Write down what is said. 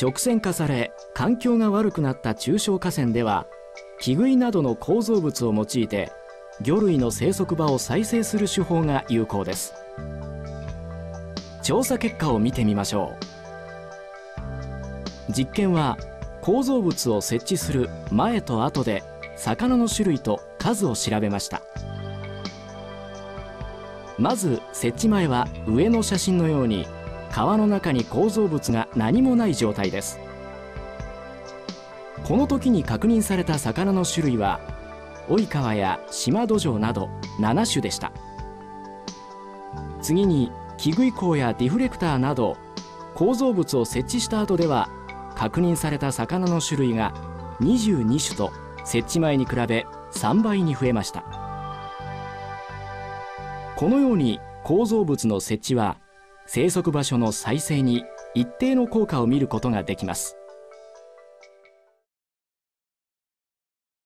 直線化され環境が悪くなった中小河川では木食いなどの構造物を用いて魚類の生息場を再生する手法が有効です。調査結果を見てみましょう。実験は構造物を設置する前と後で魚の種類と数を調べました。まず設置前は上の写真のように川の中に構造物が何もない状態です。この時に確認された魚の種類は及川や島土壌など7種でした。次に木食い口やディフレクターなど構造物を設置した後では確認された魚の種類が22種と設置前に比べ3倍に増えました。このように構造物の設置は生息場所の再生に一定の効果を見ることができます。